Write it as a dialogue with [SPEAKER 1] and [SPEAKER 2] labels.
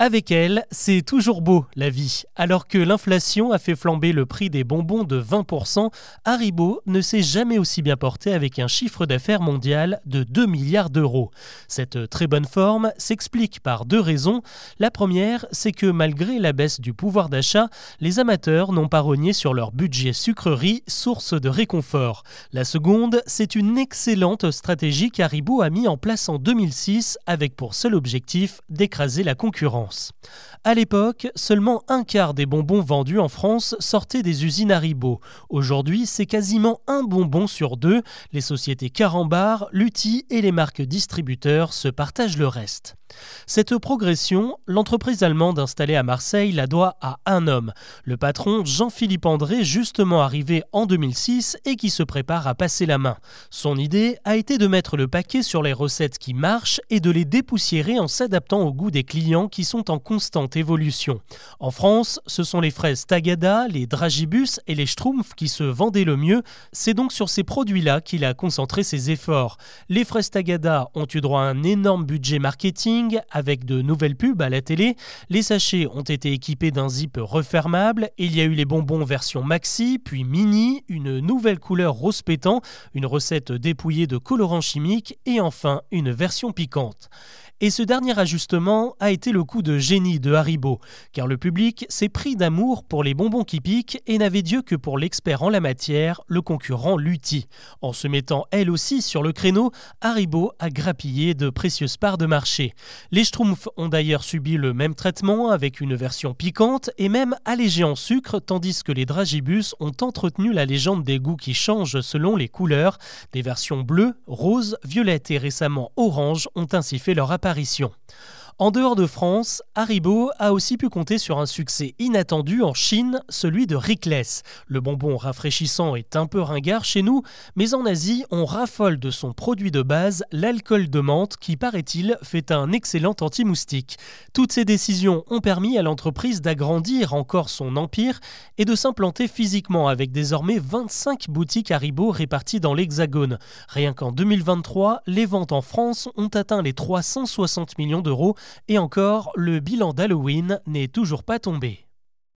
[SPEAKER 1] Avec elle, c'est toujours beau la vie. Alors que l'inflation a fait flamber le prix des bonbons de 20%, Haribo ne s'est jamais aussi bien porté avec un chiffre d'affaires mondial de 2 milliards d'euros. Cette très bonne forme s'explique par deux raisons. La première, c'est que malgré la baisse du pouvoir d'achat, les amateurs n'ont pas rogné sur leur budget sucrerie, source de réconfort. La seconde, c'est une excellente stratégie qu'Haribo a mis en place en 2006 avec pour seul objectif d'écraser la concurrence. À l'époque, seulement un quart des bonbons vendus en France sortaient des usines Haribo. Aujourd'hui, c'est quasiment un bonbon sur deux. Les sociétés Carambar, Lutti et les marques distributeurs se partagent le reste. Cette progression, l'entreprise allemande installée à Marseille la doit à un homme, le patron Jean-Philippe André, justement arrivé en 2006 et qui se prépare à passer la main. Son idée a été de mettre le paquet sur les recettes qui marchent et de les dépoussiérer en s'adaptant au goût des clients qui sont en constante évolution. En France, ce sont les fraises Tagada, les Dragibus et les Schtroumpfs qui se vendaient le mieux. C'est donc sur ces produits-là qu'il a concentré ses efforts. Les fraises Tagada ont eu droit à un énorme budget marketing avec de nouvelles pubs à la télé. Les sachets ont été équipés d'un zip refermable. Il y a eu les bonbons version maxi, puis mini, une nouvelle couleur rose pétant, une recette dépouillée de colorants chimiques et enfin une version piquante. Et ce dernier ajustement a été le coup de génie de Haribo, car le public s'est pris d'amour pour les bonbons qui piquent et n'avait Dieu que pour l'expert en la matière, le concurrent Lutti. En se mettant elle aussi sur le créneau, Haribo a grappillé de précieuses parts de marché. Les Schtroumpfs ont d'ailleurs subi le même traitement avec une version piquante et même allégée en sucre, tandis que les Dragibus ont entretenu la légende des goûts qui changent selon les couleurs. Des versions bleues, roses, violettes et récemment orange ont ainsi fait leur apparition apparition. En dehors de France, Haribo a aussi pu compter sur un succès inattendu en Chine, celui de Rickless. Le bonbon rafraîchissant est un peu ringard chez nous, mais en Asie, on raffole de son produit de base, l'alcool de menthe, qui paraît-il fait un excellent anti-moustique. Toutes ces décisions ont permis à l'entreprise d'agrandir encore son empire et de s'implanter physiquement avec désormais 25 boutiques Haribo réparties dans l'Hexagone. Rien qu'en 2023, les ventes en France ont atteint les 360 millions d'euros et encore, le bilan d'Halloween n'est toujours pas tombé.